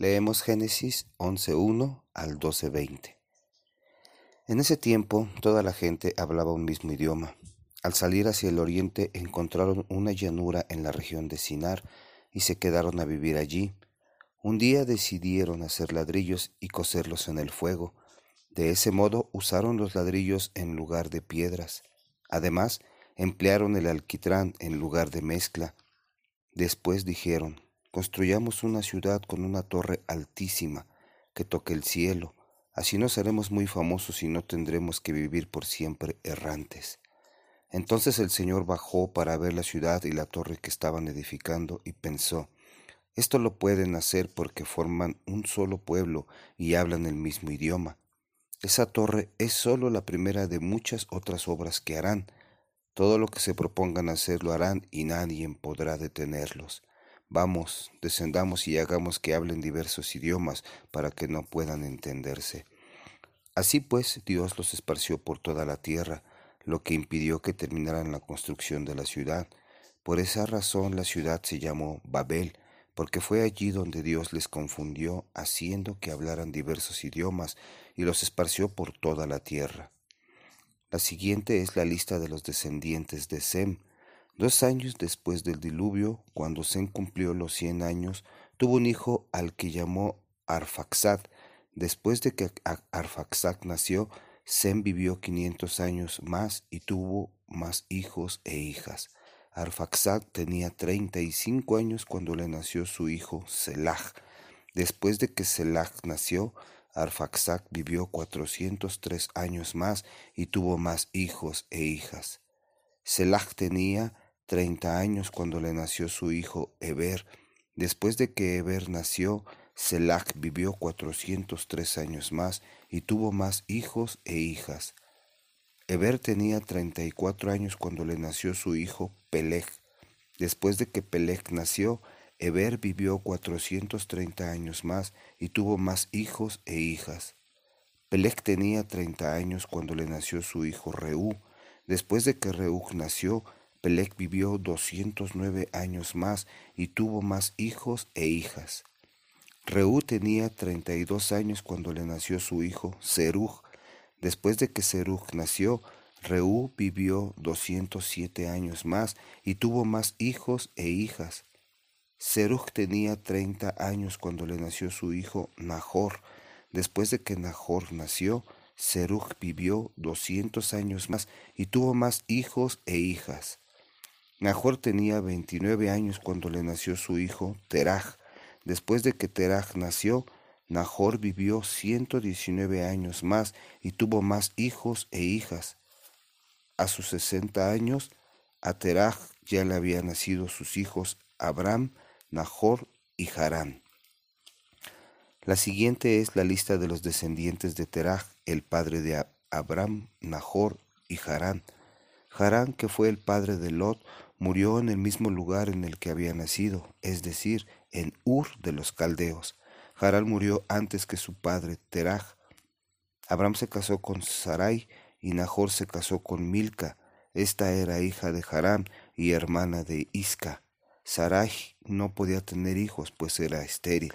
Leemos Génesis 11.1 al 12.20. En ese tiempo toda la gente hablaba un mismo idioma. Al salir hacia el oriente encontraron una llanura en la región de Sinar y se quedaron a vivir allí. Un día decidieron hacer ladrillos y coserlos en el fuego. De ese modo usaron los ladrillos en lugar de piedras. Además, emplearon el alquitrán en lugar de mezcla. Después dijeron, construyamos una ciudad con una torre altísima que toque el cielo, así no seremos muy famosos y no tendremos que vivir por siempre errantes. Entonces el Señor bajó para ver la ciudad y la torre que estaban edificando y pensó, esto lo pueden hacer porque forman un solo pueblo y hablan el mismo idioma. Esa torre es solo la primera de muchas otras obras que harán. Todo lo que se propongan hacer lo harán y nadie podrá detenerlos. Vamos, descendamos y hagamos que hablen diversos idiomas para que no puedan entenderse. Así pues, Dios los esparció por toda la tierra, lo que impidió que terminaran la construcción de la ciudad. Por esa razón la ciudad se llamó Babel, porque fue allí donde Dios les confundió, haciendo que hablaran diversos idiomas, y los esparció por toda la tierra. La siguiente es la lista de los descendientes de Sem. Dos años después del diluvio, cuando Sem cumplió los cien años, tuvo un hijo al que llamó Arfaxad. Después de que Arfaxad nació, Sem vivió quinientos años más y tuvo más hijos e hijas. Arfaxad tenía treinta y cinco años cuando le nació su hijo Selah. Después de que Selah nació, Arfaxad vivió cuatrocientos tres años más y tuvo más hijos e hijas. Selah tenía treinta años cuando le nació su hijo Eber. Después de que Eber nació, Selah vivió cuatrocientos tres años más y tuvo más hijos e hijas. Eber tenía treinta y cuatro años cuando le nació su hijo Peleg. Después de que Peleg nació, Eber vivió cuatrocientos treinta años más y tuvo más hijos e hijas. Peleg tenía treinta años cuando le nació su hijo Reú. Después de que Reú nació, Peleg vivió doscientos nueve años más y tuvo más hijos e hijas. Reú tenía treinta y dos años cuando le nació su hijo Serug. Después de que Serug nació, Reú vivió 207 años más y tuvo más hijos e hijas. Serug tenía 30 años cuando le nació su hijo Nahor. Después de que Nahor nació, Serug vivió 200 años más y tuvo más hijos e hijas. Nahor tenía 29 años cuando le nació su hijo Teraj. Después de que Teraj nació, Nahor vivió 119 años más y tuvo más hijos e hijas. A sus 60 años, a Teraj ya le habían nacido sus hijos Abraham, Nahor y Harán. La siguiente es la lista de los descendientes de Teraj, el padre de Abraham, Nahor y Harán. Harán, que fue el padre de Lot, murió en el mismo lugar en el que había nacido, es decir, en Ur de los Caldeos. Harán murió antes que su padre Teraj. Abraham se casó con Sarai y Nahor se casó con Milca. Esta era hija de Harán y hermana de Isca. Sarai no podía tener hijos, pues era estéril.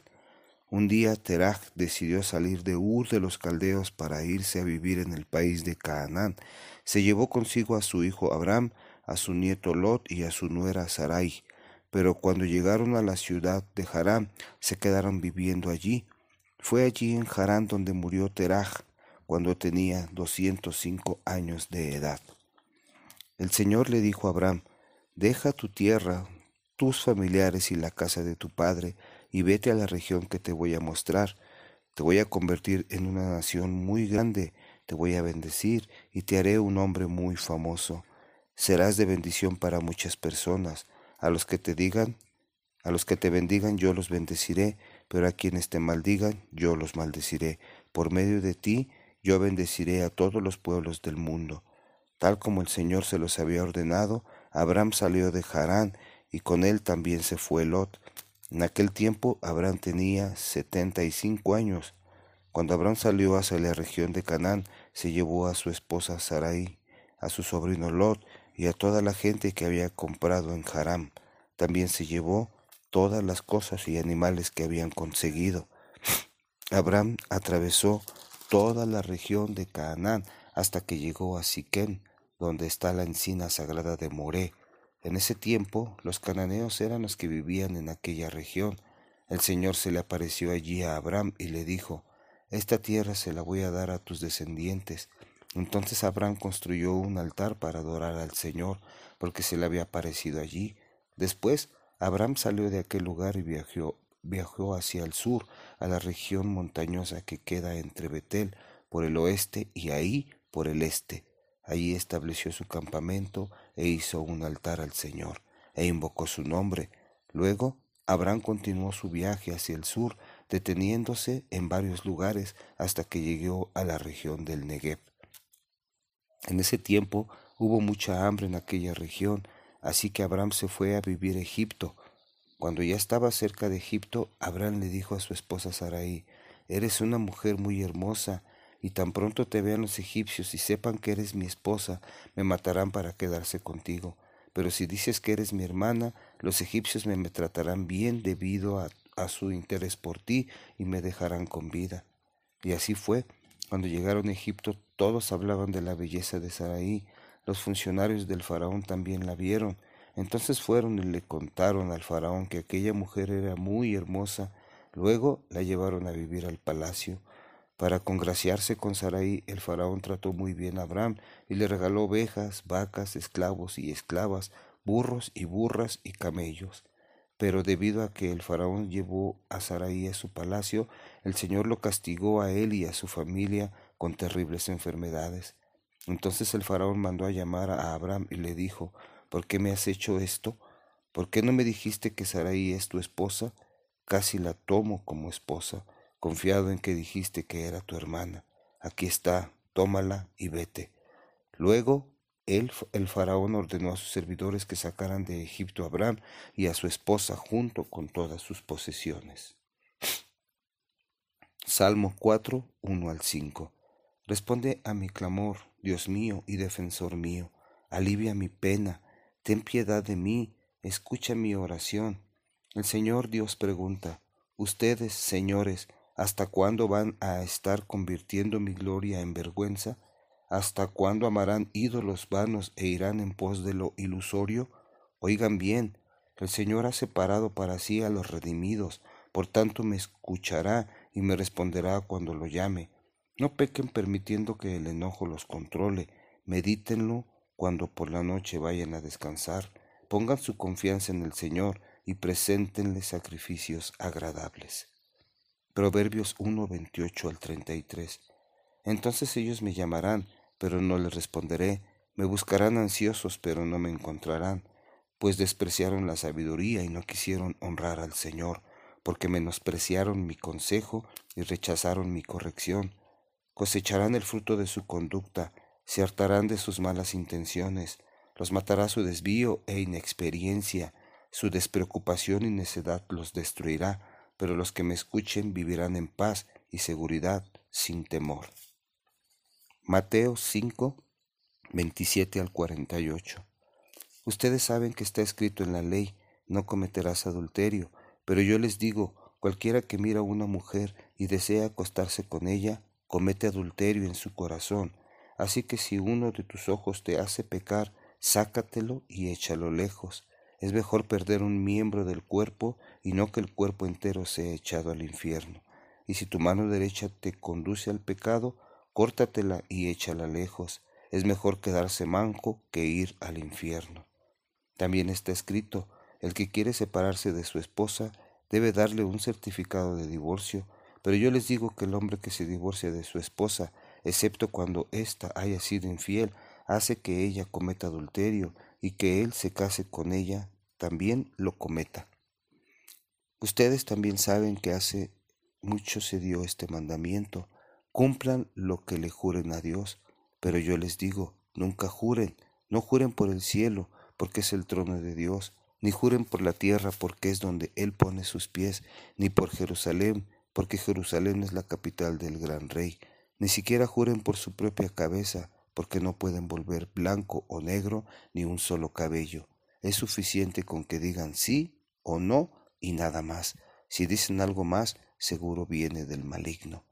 Un día Teraj decidió salir de Ur de los Caldeos para irse a vivir en el país de Canaán. Se llevó consigo a su hijo Abraham, a su nieto Lot y a su nuera Sarai pero cuando llegaron a la ciudad de Harán, se quedaron viviendo allí. Fue allí en Harán donde murió Teraj, cuando tenía 205 años de edad. El Señor le dijo a Abraham, deja tu tierra, tus familiares y la casa de tu padre, y vete a la región que te voy a mostrar. Te voy a convertir en una nación muy grande, te voy a bendecir y te haré un hombre muy famoso. Serás de bendición para muchas personas a los que te digan, a los que te bendigan yo los bendeciré, pero a quienes te maldigan yo los maldeciré. Por medio de ti yo bendeciré a todos los pueblos del mundo. Tal como el Señor se los había ordenado, Abraham salió de Harán y con él también se fue Lot. En aquel tiempo Abraham tenía setenta y cinco años. Cuando Abraham salió hacia la región de Canaán, se llevó a su esposa Sarai, a su sobrino Lot y a toda la gente que había comprado en Haram. También se llevó todas las cosas y animales que habían conseguido. Abraham atravesó toda la región de Canaán hasta que llegó a Siquén, donde está la encina sagrada de Moré. En ese tiempo los cananeos eran los que vivían en aquella región. El Señor se le apareció allí a Abraham y le dijo, Esta tierra se la voy a dar a tus descendientes. Entonces Abraham construyó un altar para adorar al Señor, porque se le había aparecido allí. Después Abraham salió de aquel lugar y viajó, viajó hacia el sur, a la región montañosa que queda entre Betel por el oeste y ahí por el este. Allí estableció su campamento e hizo un altar al Señor, e invocó su nombre. Luego Abraham continuó su viaje hacia el sur, deteniéndose en varios lugares hasta que llegó a la región del Negev. En ese tiempo hubo mucha hambre en aquella región, así que Abraham se fue a vivir a Egipto. Cuando ya estaba cerca de Egipto, Abraham le dijo a su esposa Sarai, Eres una mujer muy hermosa, y tan pronto te vean los egipcios y sepan que eres mi esposa, me matarán para quedarse contigo. Pero si dices que eres mi hermana, los egipcios me, tratarán bien debido a, a su interés por ti y me dejarán con vida. Y así fue. Cuando llegaron a Egipto, todos hablaban de la belleza de Sarai. Los funcionarios del faraón también la vieron. Entonces fueron y le contaron al faraón que aquella mujer era muy hermosa. Luego la llevaron a vivir al palacio. Para congraciarse con Sarai, el faraón trató muy bien a Abraham y le regaló ovejas, vacas, esclavos y esclavas, burros y burras y camellos. Pero debido a que el faraón llevó a Sarai a su palacio, el Señor lo castigó a él y a su familia con terribles enfermedades. Entonces el faraón mandó a llamar a Abraham y le dijo, ¿por qué me has hecho esto? ¿Por qué no me dijiste que Sarai es tu esposa? Casi la tomo como esposa confiado en que dijiste que era tu hermana. Aquí está, tómala y vete. Luego él, el faraón ordenó a sus servidores que sacaran de Egipto a Abraham y a su esposa junto con todas sus posesiones. Salmo 4, 1 al 5. Responde a mi clamor, Dios mío y defensor mío. Alivia mi pena, ten piedad de mí, escucha mi oración. El Señor Dios pregunta, Ustedes, señores, ¿Hasta cuándo van a estar convirtiendo mi gloria en vergüenza? ¿Hasta cuándo amarán ídolos vanos e irán en pos de lo ilusorio? Oigan bien, el Señor ha separado para sí a los redimidos, por tanto me escuchará y me responderá cuando lo llame. No pequen permitiendo que el enojo los controle, medítenlo cuando por la noche vayan a descansar, pongan su confianza en el Señor y preséntenle sacrificios agradables. Proverbios 1, 28 al 33. Entonces ellos me llamarán, pero no les responderé, me buscarán ansiosos, pero no me encontrarán, pues despreciaron la sabiduría y no quisieron honrar al Señor, porque menospreciaron mi consejo y rechazaron mi corrección. Cosecharán el fruto de su conducta, se hartarán de sus malas intenciones, los matará su desvío e inexperiencia, su despreocupación y necedad los destruirá pero los que me escuchen vivirán en paz y seguridad sin temor. Mateo 5, 27 al 48. Ustedes saben que está escrito en la ley, no cometerás adulterio, pero yo les digo, cualquiera que mira a una mujer y desea acostarse con ella, comete adulterio en su corazón. Así que si uno de tus ojos te hace pecar, sácatelo y échalo lejos. Es mejor perder un miembro del cuerpo y no que el cuerpo entero sea echado al infierno. Y si tu mano derecha te conduce al pecado, córtatela y échala lejos. Es mejor quedarse manco que ir al infierno. También está escrito, el que quiere separarse de su esposa debe darle un certificado de divorcio, pero yo les digo que el hombre que se divorcia de su esposa, excepto cuando ésta haya sido infiel, hace que ella cometa adulterio y que él se case con ella, también lo cometa. Ustedes también saben que hace mucho se dio este mandamiento, cumplan lo que le juren a Dios, pero yo les digo, nunca juren, no juren por el cielo, porque es el trono de Dios, ni juren por la tierra, porque es donde Él pone sus pies, ni por Jerusalén, porque Jerusalén es la capital del gran rey, ni siquiera juren por su propia cabeza, porque no pueden volver blanco o negro ni un solo cabello. Es suficiente con que digan sí o no y nada más. Si dicen algo más, seguro viene del maligno.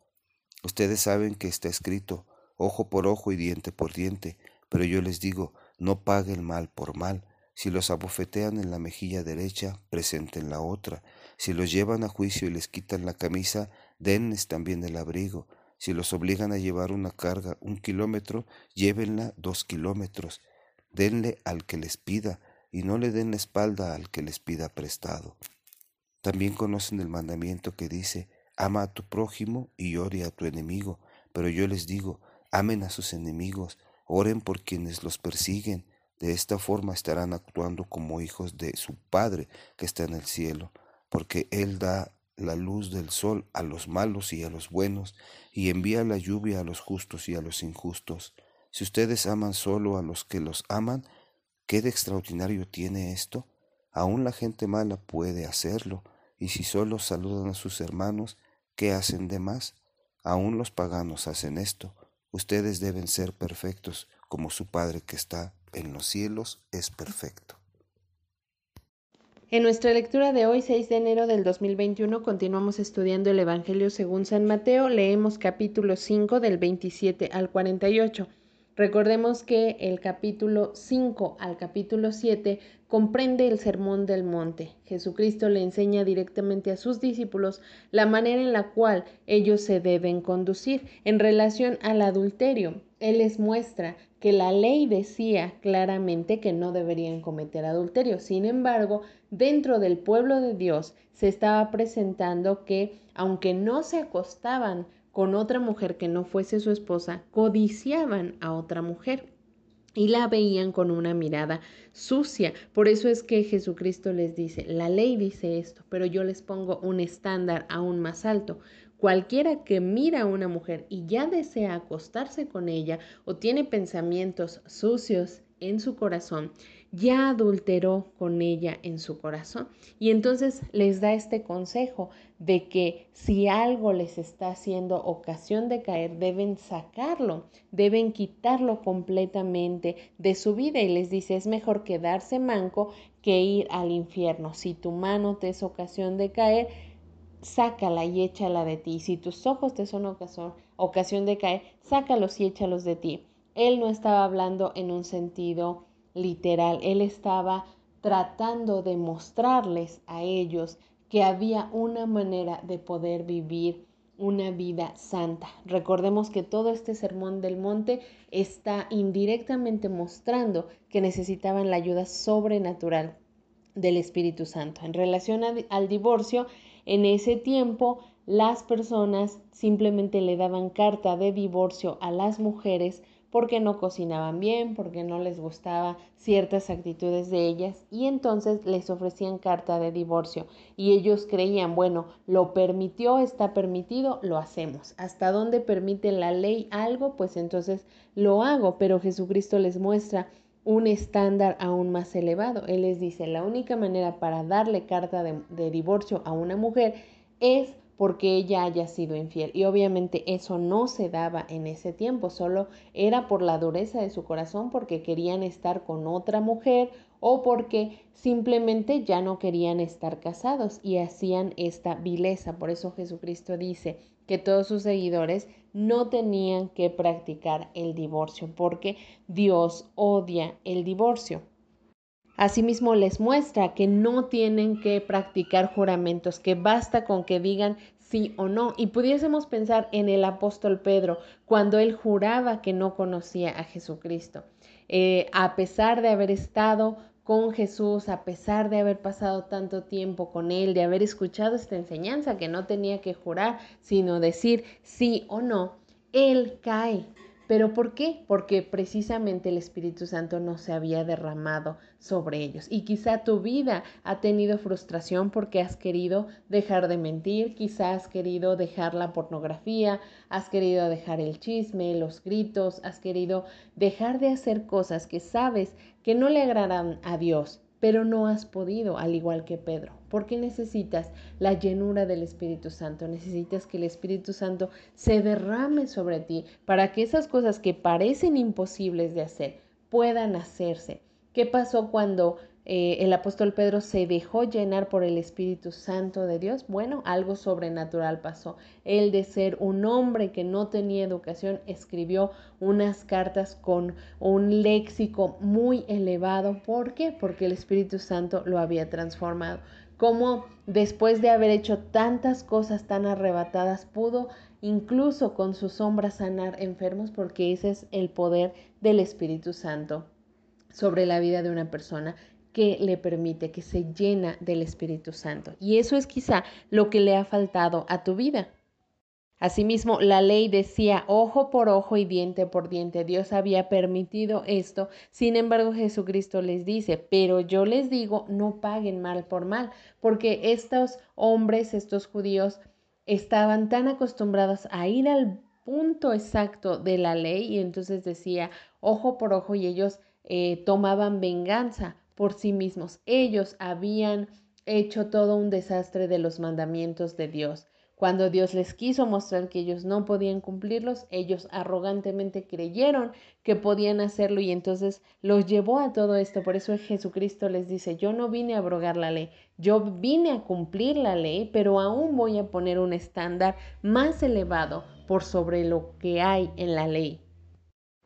Ustedes saben que está escrito, ojo por ojo y diente por diente, pero yo les digo, no pague el mal por mal. Si los abofetean en la mejilla derecha, presenten la otra. Si los llevan a juicio y les quitan la camisa, denles también el abrigo. Si los obligan a llevar una carga un kilómetro, llévenla dos kilómetros. Denle al que les pida, y no le den la espalda al que les pida prestado. También conocen el mandamiento que dice, ama a tu prójimo y ore a tu enemigo. Pero yo les digo, amen a sus enemigos, oren por quienes los persiguen. De esta forma estarán actuando como hijos de su Padre que está en el cielo, porque Él da la luz del sol a los malos y a los buenos, y envía la lluvia a los justos y a los injustos. Si ustedes aman solo a los que los aman, ¿Qué de extraordinario tiene esto? Aún la gente mala puede hacerlo, y si solo saludan a sus hermanos, ¿qué hacen de más? Aún los paganos hacen esto. Ustedes deben ser perfectos, como su Padre que está en los cielos es perfecto. En nuestra lectura de hoy, 6 de enero del 2021, continuamos estudiando el Evangelio según San Mateo. Leemos capítulo 5 del 27 al 48. Recordemos que el capítulo 5 al capítulo 7 comprende el sermón del monte. Jesucristo le enseña directamente a sus discípulos la manera en la cual ellos se deben conducir en relación al adulterio. Él les muestra que la ley decía claramente que no deberían cometer adulterio. Sin embargo, dentro del pueblo de Dios se estaba presentando que aunque no se acostaban con otra mujer que no fuese su esposa, codiciaban a otra mujer y la veían con una mirada sucia. Por eso es que Jesucristo les dice, la ley dice esto, pero yo les pongo un estándar aún más alto. Cualquiera que mira a una mujer y ya desea acostarse con ella o tiene pensamientos sucios en su corazón, ya adulteró con ella en su corazón. Y entonces les da este consejo de que si algo les está haciendo ocasión de caer, deben sacarlo, deben quitarlo completamente de su vida. Y les dice, es mejor quedarse manco que ir al infierno. Si tu mano te es ocasión de caer, sácala y échala de ti. Si tus ojos te son ocasión, ocasión de caer, sácalos y échalos de ti. Él no estaba hablando en un sentido literal, él estaba tratando de mostrarles a ellos que había una manera de poder vivir una vida santa. Recordemos que todo este sermón del monte está indirectamente mostrando que necesitaban la ayuda sobrenatural del Espíritu Santo. En relación al divorcio, en ese tiempo las personas simplemente le daban carta de divorcio a las mujeres porque no cocinaban bien, porque no les gustaba ciertas actitudes de ellas y entonces les ofrecían carta de divorcio. Y ellos creían, bueno, lo permitió, está permitido, lo hacemos. Hasta dónde permite la ley algo, pues entonces lo hago, pero Jesucristo les muestra un estándar aún más elevado. Él les dice, la única manera para darle carta de, divorcio a una mujer es porque ella haya sido infiel. Y obviamente eso no se daba en ese tiempo, solo era por la dureza de su corazón, porque querían estar con otra mujer o porque simplemente ya no querían estar casados y hacían esta vileza. Por eso Jesucristo dice que todos sus seguidores no tenían que practicar el divorcio, porque Dios odia el divorcio. Asimismo les muestra que no tienen que practicar juramentos, que basta con que digan sí o no. Y pudiésemos pensar en el apóstol Pedro, cuando él juraba que no conocía a Jesucristo. Eh, a pesar de haber estado con Jesús, a pesar de haber pasado tanto tiempo con Él, de haber escuchado esta enseñanza que no tenía que jurar, sino decir sí o no, Él cae ¿Pero por qué? Porque precisamente el Espíritu Santo no se había derramado sobre ellos. Y quizá tu vida ha tenido frustración porque has querido dejar de mentir, quizá has querido dejar la pornografía, has querido dejar el chisme, los gritos, has querido dejar de hacer cosas que sabes que no le agradan a Dios pero no has podido, al igual que Pedro, porque necesitas la llenura del Espíritu Santo, necesitas que el Espíritu Santo se derrame sobre ti para que esas cosas que parecen imposibles de hacer puedan hacerse. ¿Qué pasó cuando eh, el apóstol Pedro se dejó llenar por el Espíritu Santo de Dios, bueno, algo sobrenatural pasó. Él de ser un hombre que no tenía educación, escribió unas cartas con un léxico muy elevado. ¿Por qué? Porque el Espíritu Santo lo había transformado. Como después de haber hecho tantas cosas tan arrebatadas, pudo incluso con su sombra sanar enfermos, porque ese es el poder del Espíritu Santo sobre la vida de una persona que le permite, que se llena del Espíritu Santo. Y eso es quizá lo que le ha faltado a tu vida. Asimismo, la ley decía ojo por ojo y diente por diente. Dios había permitido esto. Sin embargo, Jesucristo les dice, pero yo les digo, no paguen mal por mal, porque estos hombres, estos judíos, estaban tan acostumbrados a ir al punto exacto de la ley y entonces decía ojo por ojo y ellos eh, tomaban venganza por sí mismos. Ellos habían hecho todo un desastre de los mandamientos de Dios. Cuando Dios les quiso mostrar que ellos no podían cumplirlos, ellos arrogantemente creyeron que podían hacerlo y entonces los llevó a todo esto. Por eso Jesucristo les dice, yo no vine a abrogar la ley, yo vine a cumplir la ley, pero aún voy a poner un estándar más elevado por sobre lo que hay en la ley.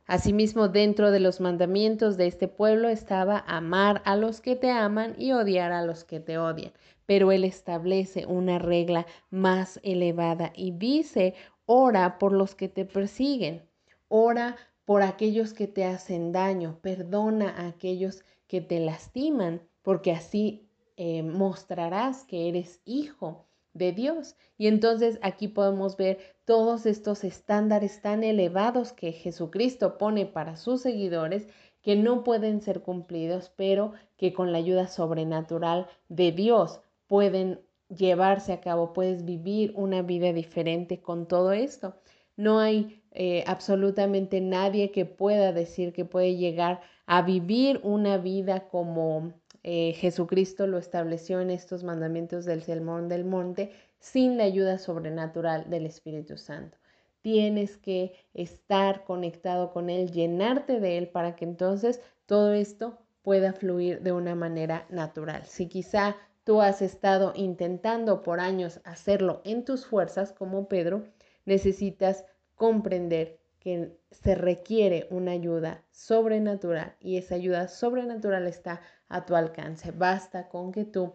Asimismo, dentro de los mandamientos de este pueblo estaba amar a los que te aman y odiar a los que te odian. Pero él establece una regla más elevada y dice, ora por los que te persiguen, ora por aquellos que te hacen daño, perdona a aquellos que te lastiman, porque así eh, mostrarás que eres hijo de Dios. Y entonces aquí podemos ver todos estos estándares tan elevados que Jesucristo pone para sus seguidores que no pueden ser cumplidos, pero que con la ayuda sobrenatural de Dios pueden llevarse a cabo, puedes vivir una vida diferente con todo esto. No hay eh, absolutamente nadie que pueda decir que puede llegar a vivir una vida como eh, Jesucristo lo estableció en estos mandamientos del Sermón del Monte sin la ayuda sobrenatural del Espíritu Santo. Tienes que estar conectado con Él, llenarte de Él para que entonces todo esto pueda fluir de una manera natural. Si quizá tú has estado intentando por años hacerlo en tus fuerzas, como Pedro, necesitas comprender que se requiere una ayuda sobrenatural y esa ayuda sobrenatural está a tu alcance. Basta con que tú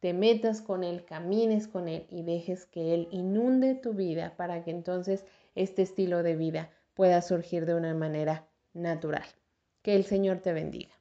te metas con Él, camines con Él y dejes que Él inunde tu vida para que entonces este estilo de vida pueda surgir de una manera natural. Que el Señor te bendiga.